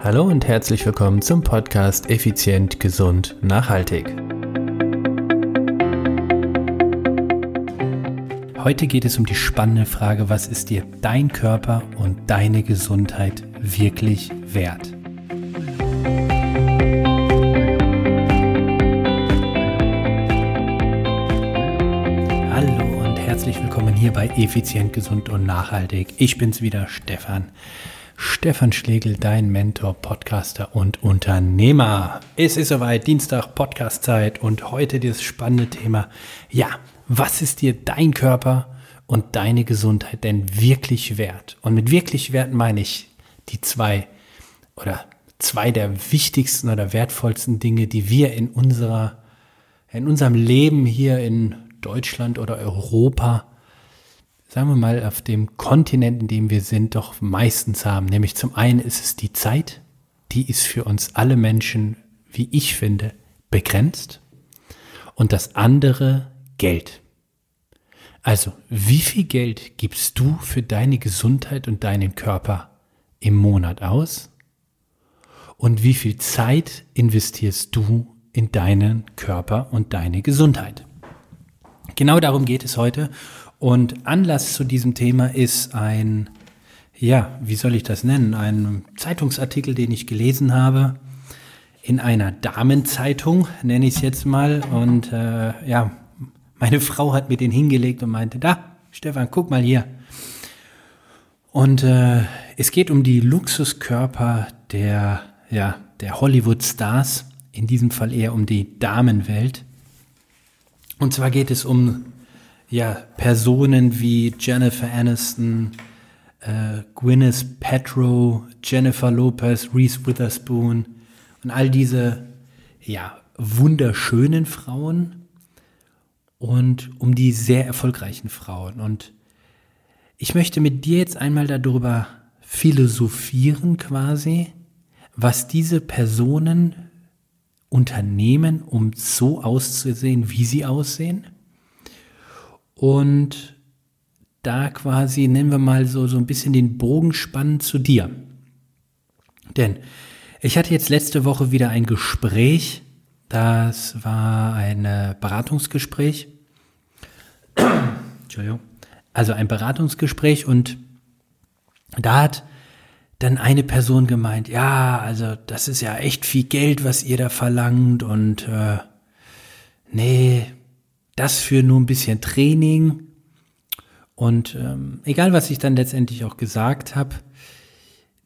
Hallo und herzlich willkommen zum Podcast Effizient, Gesund, Nachhaltig. Heute geht es um die spannende Frage, was ist dir dein Körper und deine Gesundheit wirklich wert? Hallo und herzlich willkommen hier bei Effizient, Gesund und Nachhaltig. Ich bin's wieder, Stefan. Stefan Schlegel, dein Mentor, Podcaster und Unternehmer. Es ist soweit, Dienstag, Podcastzeit und heute das spannende Thema. Ja, was ist dir dein Körper und deine Gesundheit denn wirklich wert? Und mit wirklich wert meine ich die zwei oder zwei der wichtigsten oder wertvollsten Dinge, die wir in unserer, in unserem Leben hier in Deutschland oder Europa sagen wir mal, auf dem Kontinent, in dem wir sind, doch meistens haben. Nämlich zum einen ist es die Zeit, die ist für uns alle Menschen, wie ich finde, begrenzt. Und das andere Geld. Also, wie viel Geld gibst du für deine Gesundheit und deinen Körper im Monat aus? Und wie viel Zeit investierst du in deinen Körper und deine Gesundheit? Genau darum geht es heute. Und Anlass zu diesem Thema ist ein, ja, wie soll ich das nennen, ein Zeitungsartikel, den ich gelesen habe in einer Damenzeitung, nenne ich es jetzt mal. Und äh, ja, meine Frau hat mir den hingelegt und meinte, da, Stefan, guck mal hier. Und äh, es geht um die Luxuskörper der, ja, der Hollywood-Stars, in diesem Fall eher um die Damenwelt. Und zwar geht es um ja, Personen wie Jennifer Aniston, äh, Gwyneth Paltrow, Jennifer Lopez, Reese Witherspoon und all diese ja, wunderschönen Frauen und um die sehr erfolgreichen Frauen. Und ich möchte mit dir jetzt einmal darüber philosophieren quasi, was diese Personen unternehmen, um so auszusehen, wie sie aussehen und da quasi, nennen wir mal so, so ein bisschen den Bogen spannen zu dir. Denn ich hatte jetzt letzte Woche wieder ein Gespräch, das war ein Beratungsgespräch. Entschuldigung. Also ein Beratungsgespräch und da hat dann eine Person gemeint, ja, also das ist ja echt viel Geld, was ihr da verlangt und äh, nee, das für nur ein bisschen Training. Und ähm, egal, was ich dann letztendlich auch gesagt habe,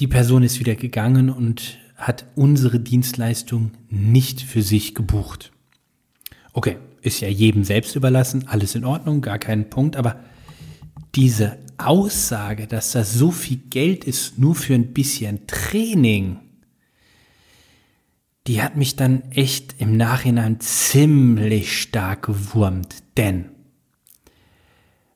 die Person ist wieder gegangen und hat unsere Dienstleistung nicht für sich gebucht. Okay, ist ja jedem selbst überlassen, alles in Ordnung, gar kein Punkt, aber diese Aussage, dass das so viel Geld ist, nur für ein bisschen Training, die hat mich dann echt im Nachhinein ziemlich stark gewurmt. Denn,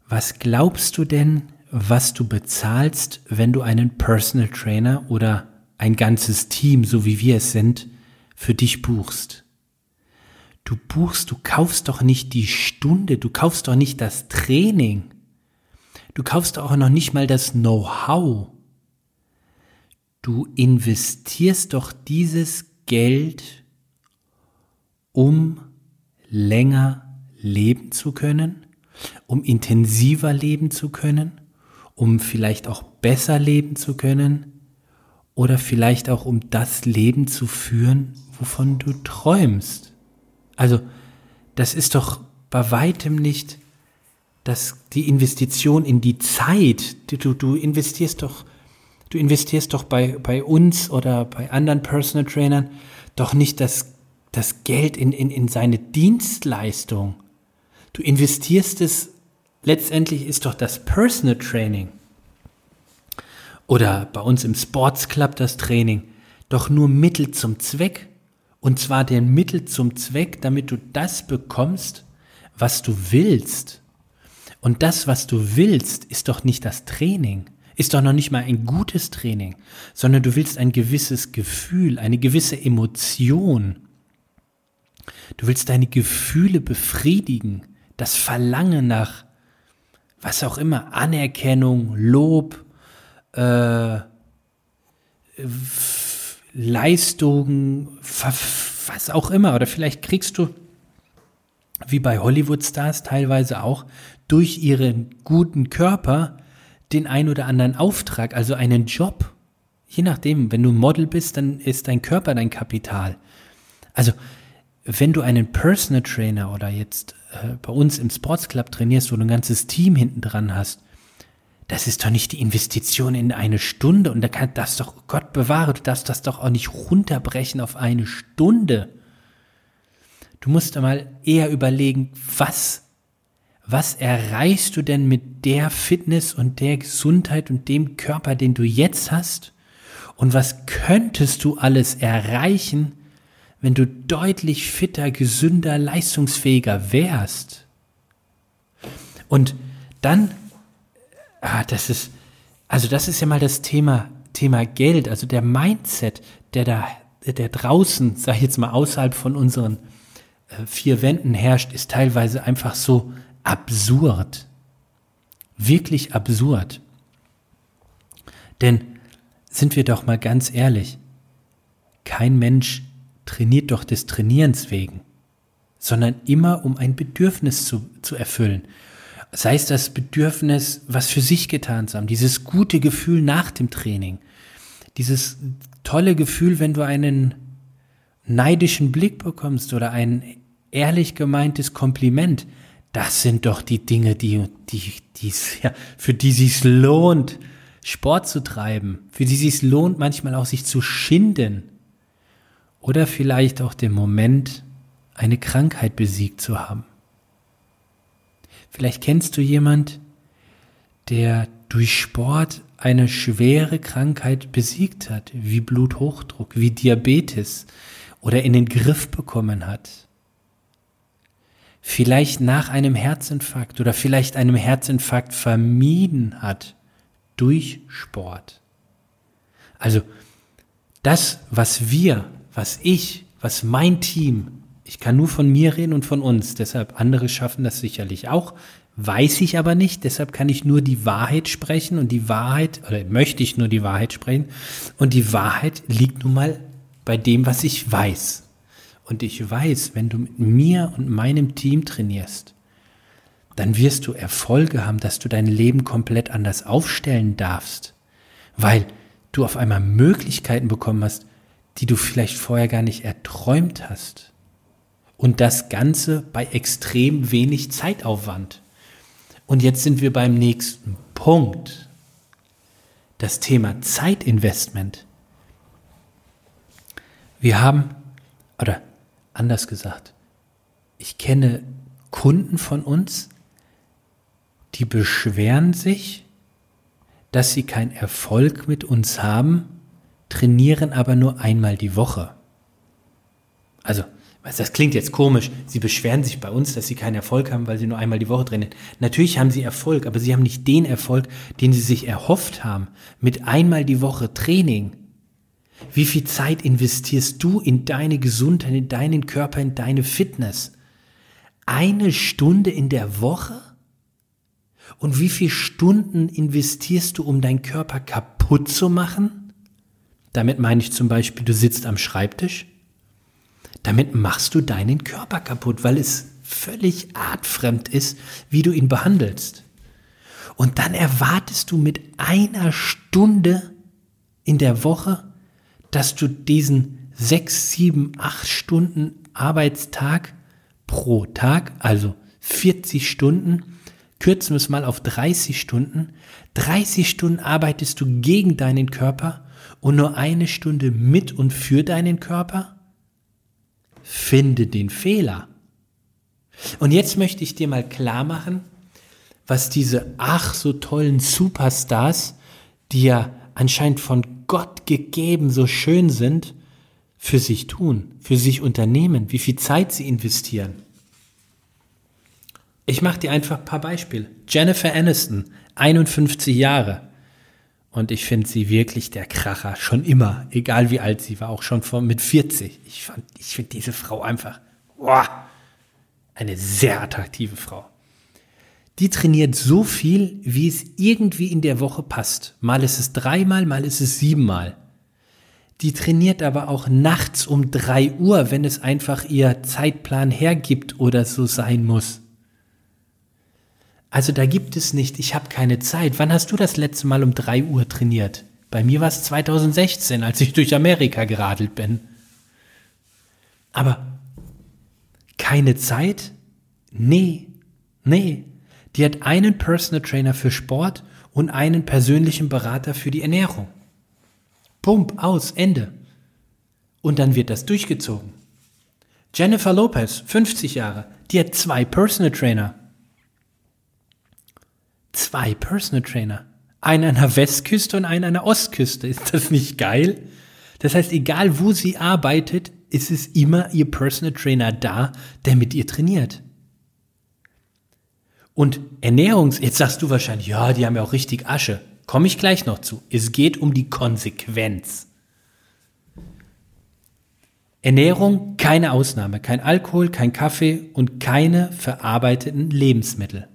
was glaubst du denn, was du bezahlst, wenn du einen Personal Trainer oder ein ganzes Team, so wie wir es sind, für dich buchst? Du buchst, du kaufst doch nicht die Stunde, du kaufst doch nicht das Training. Du kaufst auch noch nicht mal das Know-how. Du investierst doch dieses Geld, um länger leben zu können, um intensiver leben zu können, um vielleicht auch besser leben zu können oder vielleicht auch um das Leben zu führen, wovon du träumst. Also, das ist doch bei weitem nicht das, die Investition in die Zeit. Du, du investierst doch Du investierst doch bei, bei uns oder bei anderen Personal Trainern doch nicht das, das Geld in, in, in seine Dienstleistung. Du investierst es, letztendlich ist doch das Personal Training oder bei uns im Sports Club das Training doch nur Mittel zum Zweck. Und zwar den Mittel zum Zweck, damit du das bekommst, was du willst. Und das, was du willst, ist doch nicht das Training ist doch noch nicht mal ein gutes Training, sondern du willst ein gewisses Gefühl, eine gewisse Emotion. Du willst deine Gefühle befriedigen, das Verlangen nach was auch immer, Anerkennung, Lob, äh, Leistungen, was auch immer. Oder vielleicht kriegst du, wie bei Hollywood-Stars teilweise auch, durch ihren guten Körper den ein oder anderen Auftrag, also einen Job. Je nachdem, wenn du Model bist, dann ist dein Körper dein Kapital. Also, wenn du einen Personal Trainer oder jetzt äh, bei uns im Sports Club trainierst, wo du ein ganzes Team hinten dran hast, das ist doch nicht die Investition in eine Stunde und da kann das doch, Gott bewahre, du darfst das doch auch nicht runterbrechen auf eine Stunde. Du musst einmal eher überlegen, was, was erreichst du denn mit der Fitness und der Gesundheit und dem Körper, den du jetzt hast? Und was könntest du alles erreichen, wenn du deutlich fitter, gesünder, leistungsfähiger wärst? Und dann ah, das ist, also das ist ja mal das Thema, Thema Geld, also der Mindset, der da, der draußen, sag ich jetzt mal außerhalb von unseren äh, vier Wänden herrscht, ist teilweise einfach so absurd. Wirklich absurd. Denn sind wir doch mal ganz ehrlich, kein Mensch trainiert doch des Trainierens wegen, sondern immer um ein Bedürfnis zu, zu erfüllen sei es das Bedürfnis, was für sich getan zu haben, dieses gute Gefühl nach dem Training, dieses tolle Gefühl, wenn du einen neidischen Blick bekommst oder ein ehrlich gemeintes Kompliment, das sind doch die Dinge, die, die, die, ja, für die sich lohnt, Sport zu treiben, für die sich lohnt, manchmal auch sich zu schinden oder vielleicht auch den Moment, eine Krankheit besiegt zu haben. Vielleicht kennst du jemand, der durch Sport eine schwere Krankheit besiegt hat, wie Bluthochdruck, wie Diabetes oder in den Griff bekommen hat. Vielleicht nach einem Herzinfarkt oder vielleicht einem Herzinfarkt vermieden hat durch Sport. Also das, was wir, was ich, was mein Team ich kann nur von mir reden und von uns. Deshalb andere schaffen das sicherlich auch. Weiß ich aber nicht. Deshalb kann ich nur die Wahrheit sprechen und die Wahrheit, oder möchte ich nur die Wahrheit sprechen. Und die Wahrheit liegt nun mal bei dem, was ich weiß. Und ich weiß, wenn du mit mir und meinem Team trainierst, dann wirst du Erfolge haben, dass du dein Leben komplett anders aufstellen darfst. Weil du auf einmal Möglichkeiten bekommen hast, die du vielleicht vorher gar nicht erträumt hast. Und das Ganze bei extrem wenig Zeitaufwand. Und jetzt sind wir beim nächsten Punkt. Das Thema Zeitinvestment. Wir haben, oder anders gesagt, ich kenne Kunden von uns, die beschweren sich, dass sie keinen Erfolg mit uns haben, trainieren aber nur einmal die Woche. Also das klingt jetzt komisch. Sie beschweren sich bei uns, dass sie keinen Erfolg haben, weil sie nur einmal die Woche trainieren. Natürlich haben sie Erfolg, aber sie haben nicht den Erfolg, den sie sich erhofft haben. Mit einmal die Woche Training. Wie viel Zeit investierst du in deine Gesundheit, in deinen Körper, in deine Fitness? Eine Stunde in der Woche? Und wie viele Stunden investierst du, um deinen Körper kaputt zu machen? Damit meine ich zum Beispiel, du sitzt am Schreibtisch damit machst du deinen Körper kaputt, weil es völlig artfremd ist, wie du ihn behandelst. Und dann erwartest du mit einer Stunde in der Woche, dass du diesen sechs, sieben, acht Stunden Arbeitstag pro Tag, also 40 Stunden, kürzen wir es mal auf 30 Stunden, 30 Stunden arbeitest du gegen deinen Körper und nur eine Stunde mit und für deinen Körper? finde den Fehler. Und jetzt möchte ich dir mal klar machen, was diese ach so tollen Superstars, die ja anscheinend von Gott gegeben so schön sind, für sich tun, für sich unternehmen, wie viel Zeit sie investieren. Ich mache dir einfach ein paar Beispiele. Jennifer Aniston, 51 Jahre, und ich finde sie wirklich der Kracher, schon immer, egal wie alt sie war, auch schon vor, mit 40. Ich, ich finde diese Frau einfach, boah, eine sehr attraktive Frau. Die trainiert so viel, wie es irgendwie in der Woche passt. Mal ist es dreimal, mal ist es siebenmal. Die trainiert aber auch nachts um drei Uhr, wenn es einfach ihr Zeitplan hergibt oder so sein muss. Also da gibt es nicht, ich habe keine Zeit. Wann hast du das letzte Mal um drei Uhr trainiert? Bei mir war es 2016, als ich durch Amerika geradelt bin. Aber keine Zeit? Nee, nee. Die hat einen Personal Trainer für Sport und einen persönlichen Berater für die Ernährung. Pump, aus, Ende. Und dann wird das durchgezogen. Jennifer Lopez, 50 Jahre, die hat zwei Personal Trainer. Zwei Personal Trainer. Einen an der Westküste und einen an der Ostküste. Ist das nicht geil? Das heißt, egal wo sie arbeitet, ist es immer ihr Personal Trainer da, der mit ihr trainiert. Und Ernährungs, jetzt sagst du wahrscheinlich, ja, die haben ja auch richtig Asche. Komme ich gleich noch zu. Es geht um die Konsequenz. Ernährung, keine Ausnahme. Kein Alkohol, kein Kaffee und keine verarbeiteten Lebensmittel.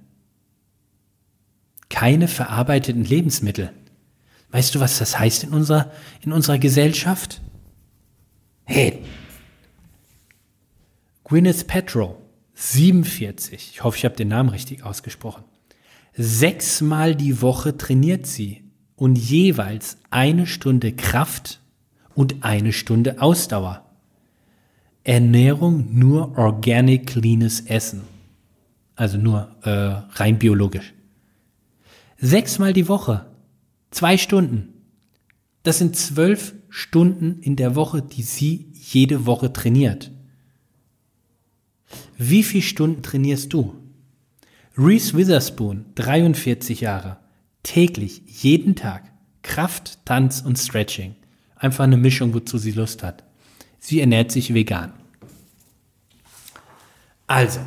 Keine verarbeiteten Lebensmittel. Weißt du, was das heißt in unserer, in unserer Gesellschaft? Hey, Gwyneth Paltrow, 47, ich hoffe, ich habe den Namen richtig ausgesprochen. Sechsmal die Woche trainiert sie und jeweils eine Stunde Kraft und eine Stunde Ausdauer. Ernährung nur organic cleanes Essen. Also nur äh, rein biologisch. Sechsmal die Woche. Zwei Stunden. Das sind zwölf Stunden in der Woche, die sie jede Woche trainiert. Wie viele Stunden trainierst du? Reese Witherspoon, 43 Jahre, täglich, jeden Tag, Kraft, Tanz und Stretching. Einfach eine Mischung, wozu sie Lust hat. Sie ernährt sich vegan. Also,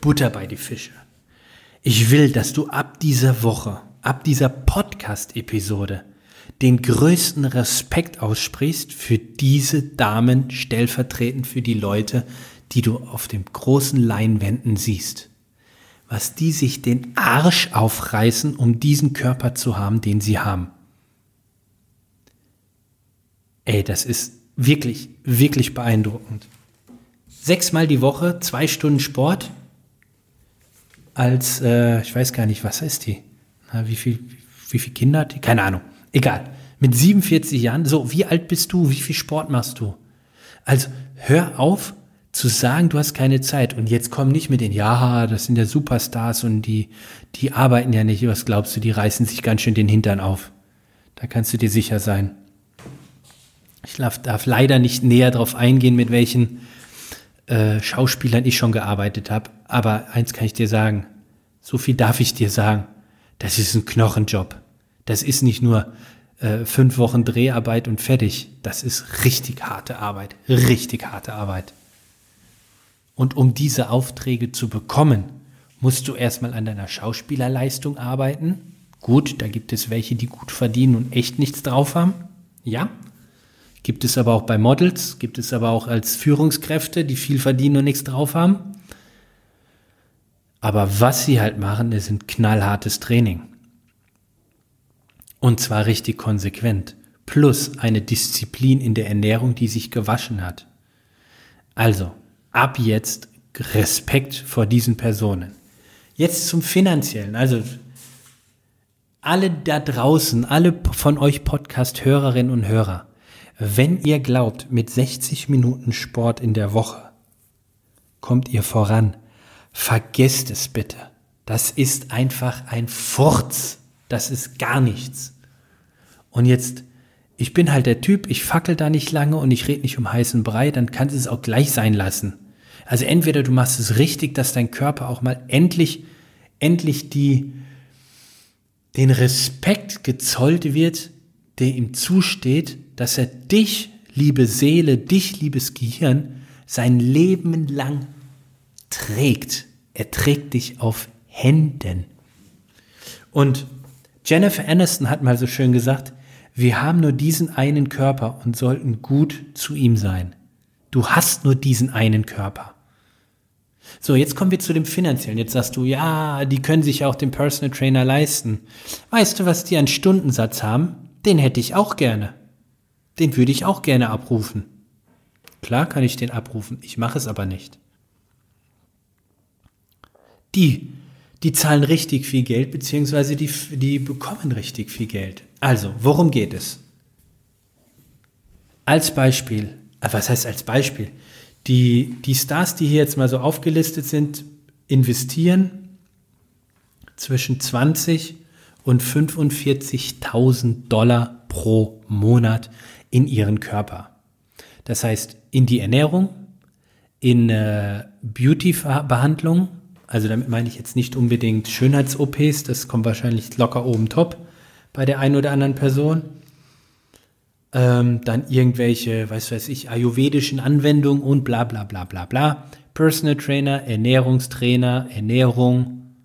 Butter bei die Fische. Ich will, dass du ab dieser Woche, ab dieser Podcast-Episode den größten Respekt aussprichst für diese Damen stellvertretend für die Leute, die du auf den großen Leinwänden siehst. Was die sich den Arsch aufreißen, um diesen Körper zu haben, den sie haben. Ey, das ist wirklich, wirklich beeindruckend. Sechsmal die Woche, zwei Stunden Sport. Als, äh, ich weiß gar nicht, was ist die? Na, wie viel, wie viel Kinder hat die? Keine Ahnung. Egal. Mit 47 Jahren, so, wie alt bist du? Wie viel Sport machst du? Also, hör auf, zu sagen, du hast keine Zeit und jetzt komm nicht mit den, ja, das sind ja Superstars und die, die arbeiten ja nicht, was glaubst du, die reißen sich ganz schön den Hintern auf. Da kannst du dir sicher sein. Ich darf, leider nicht näher darauf eingehen, mit welchen äh, Schauspielern ich schon gearbeitet habe, aber eins kann ich dir sagen, so viel darf ich dir sagen, das ist ein Knochenjob. Das ist nicht nur äh, fünf Wochen Dreharbeit und fertig. Das ist richtig harte Arbeit. Richtig harte Arbeit. Und um diese Aufträge zu bekommen, musst du erstmal an deiner Schauspielerleistung arbeiten. Gut, da gibt es welche, die gut verdienen und echt nichts drauf haben. Ja. Gibt es aber auch bei Models, gibt es aber auch als Führungskräfte, die viel verdienen und nichts drauf haben. Aber was sie halt machen, ist ein knallhartes Training. Und zwar richtig konsequent. Plus eine Disziplin in der Ernährung, die sich gewaschen hat. Also, ab jetzt Respekt vor diesen Personen. Jetzt zum finanziellen. Also alle da draußen, alle von euch Podcast-Hörerinnen und Hörer, wenn ihr glaubt, mit 60 Minuten Sport in der Woche kommt ihr voran, vergesst es bitte. Das ist einfach ein Furz. Das ist gar nichts. Und jetzt ich bin halt der Typ, ich fackel da nicht lange und ich rede nicht um heißen Brei, dann kannst du es auch gleich sein lassen. Also entweder du machst es richtig, dass dein Körper auch mal endlich, endlich die, den Respekt gezollt wird, der ihm zusteht, dass er dich, liebe Seele, dich, liebes Gehirn, sein Leben lang trägt. Er trägt dich auf Händen. Und Jennifer Aniston hat mal so schön gesagt, wir haben nur diesen einen Körper und sollten gut zu ihm sein. Du hast nur diesen einen Körper. So, jetzt kommen wir zu dem finanziellen. Jetzt sagst du, ja, die können sich auch den Personal Trainer leisten. Weißt du, was die an Stundensatz haben? Den hätte ich auch gerne. Den würde ich auch gerne abrufen. Klar kann ich den abrufen, ich mache es aber nicht. Die, die zahlen richtig viel Geld, beziehungsweise die, die bekommen richtig viel Geld. Also, worum geht es? Als Beispiel, äh, was heißt als Beispiel? Die, die Stars, die hier jetzt mal so aufgelistet sind, investieren zwischen 20 und 45.000 Dollar pro Monat in ihren Körper. Das heißt, in die Ernährung, in äh, Beauty-Behandlung, also damit meine ich jetzt nicht unbedingt Schönheits-OPs, das kommt wahrscheinlich locker oben top bei der einen oder anderen Person. Ähm, dann irgendwelche, weiß weiß ich, ayurvedischen Anwendungen und bla bla bla bla bla. Personal Trainer, Ernährungstrainer, Ernährung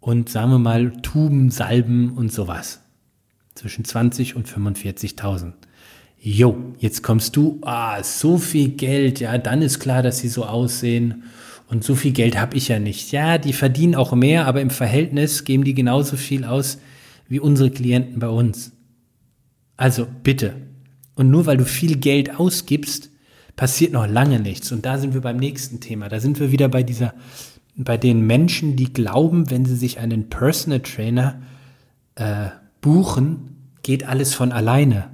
und sagen wir mal Tuben, Salben und sowas. Zwischen 20 und 45.000. Jo, jetzt kommst du, ah, so viel Geld, ja, dann ist klar, dass sie so aussehen. Und so viel Geld habe ich ja nicht. Ja, die verdienen auch mehr, aber im Verhältnis geben die genauso viel aus wie unsere Klienten bei uns. Also bitte. Und nur weil du viel Geld ausgibst, passiert noch lange nichts. Und da sind wir beim nächsten Thema. Da sind wir wieder bei dieser, bei den Menschen, die glauben, wenn sie sich einen Personal Trainer äh, buchen, geht alles von alleine.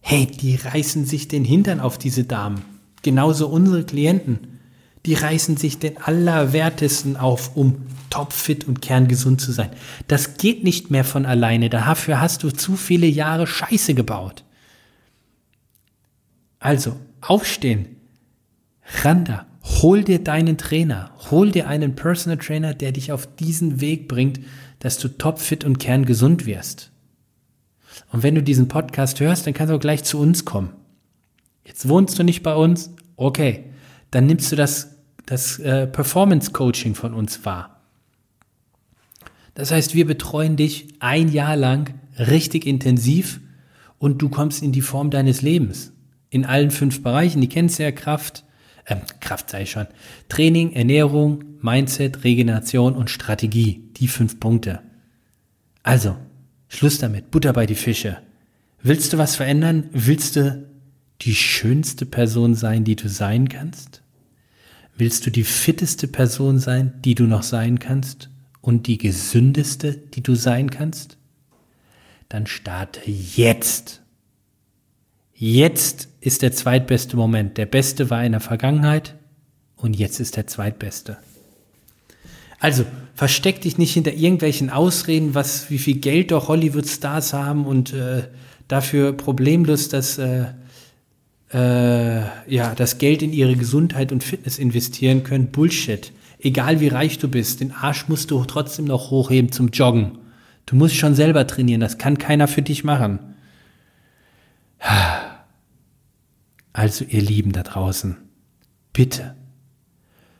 Hey, die reißen sich den Hintern auf diese Damen. Genauso unsere Klienten die reißen sich den Allerwertesten auf, um topfit und kerngesund zu sein. Das geht nicht mehr von alleine. Dafür hast du zu viele Jahre Scheiße gebaut. Also, aufstehen. Randa, hol dir deinen Trainer. Hol dir einen Personal Trainer, der dich auf diesen Weg bringt, dass du topfit und kerngesund wirst. Und wenn du diesen Podcast hörst, dann kannst du auch gleich zu uns kommen. Jetzt wohnst du nicht bei uns? Okay. Dann nimmst du das das äh, Performance Coaching von uns war. Das heißt, wir betreuen dich ein Jahr lang richtig intensiv und du kommst in die Form deines Lebens. In allen fünf Bereichen, die kennst du ja Kraft, äh, Kraft sei schon, Training, Ernährung, Mindset, Regeneration und Strategie. Die fünf Punkte. Also, Schluss damit, Butter bei die Fische. Willst du was verändern? Willst du die schönste Person sein, die du sein kannst? Willst du die fitteste Person sein, die du noch sein kannst und die gesündeste, die du sein kannst? Dann starte jetzt. Jetzt ist der zweitbeste Moment. Der beste war in der Vergangenheit und jetzt ist der zweitbeste. Also versteck dich nicht hinter irgendwelchen Ausreden, was wie viel Geld doch Hollywood-Stars haben und äh, dafür problemlos das äh, äh, ja, das Geld in ihre Gesundheit und Fitness investieren können. Bullshit. Egal wie reich du bist, den Arsch musst du trotzdem noch hochheben zum Joggen. Du musst schon selber trainieren, das kann keiner für dich machen. Also ihr Lieben da draußen, bitte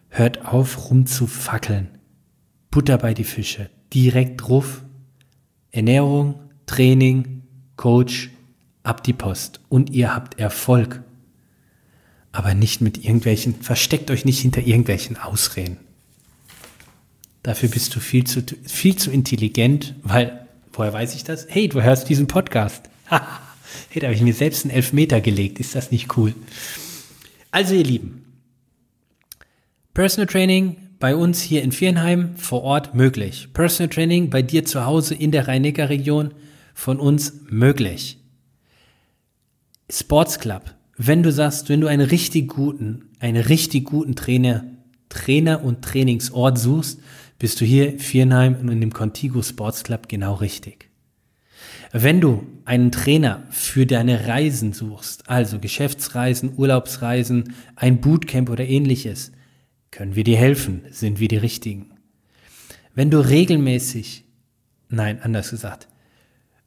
hört auf rumzufackeln. Butter bei die Fische, direkt drauf. Ernährung, Training, Coach, ab die Post und ihr habt Erfolg. Aber nicht mit irgendwelchen, versteckt euch nicht hinter irgendwelchen Ausreden. Dafür bist du viel zu, viel zu intelligent, weil, woher weiß ich das? Hey, du hörst diesen Podcast. hey, da habe ich mir selbst einen Elfmeter gelegt. Ist das nicht cool? Also, ihr Lieben, Personal Training bei uns hier in Viernheim vor Ort möglich. Personal Training bei dir zu Hause in der Rhein-Neckar-Region von uns möglich. Sports Club, wenn du sagst, wenn du einen richtig guten, einen richtig guten Trainer, Trainer und Trainingsort suchst, bist du hier Viernheim und in dem Contigo Sports Club genau richtig. Wenn du einen Trainer für deine Reisen suchst, also Geschäftsreisen, Urlaubsreisen, ein Bootcamp oder ähnliches, können wir dir helfen, sind wir die Richtigen. Wenn du regelmäßig, nein, anders gesagt,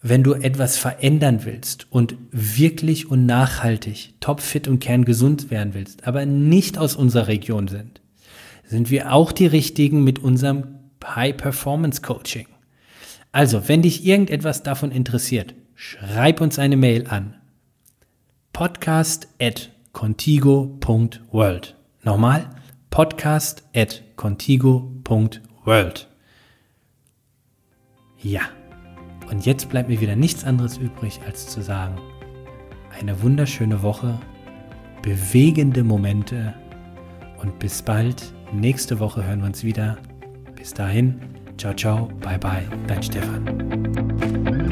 wenn du etwas verändern willst und wirklich und nachhaltig topfit und kerngesund werden willst, aber nicht aus unserer Region sind, sind wir auch die richtigen mit unserem High Performance Coaching. Also, wenn dich irgendetwas davon interessiert, schreib uns eine Mail an podcast at contigo.world. Nochmal, podcast at contigo.world. Ja. Und jetzt bleibt mir wieder nichts anderes übrig, als zu sagen, eine wunderschöne Woche, bewegende Momente und bis bald. Nächste Woche hören wir uns wieder. Bis dahin, ciao, ciao, bye, bye, dein Stefan.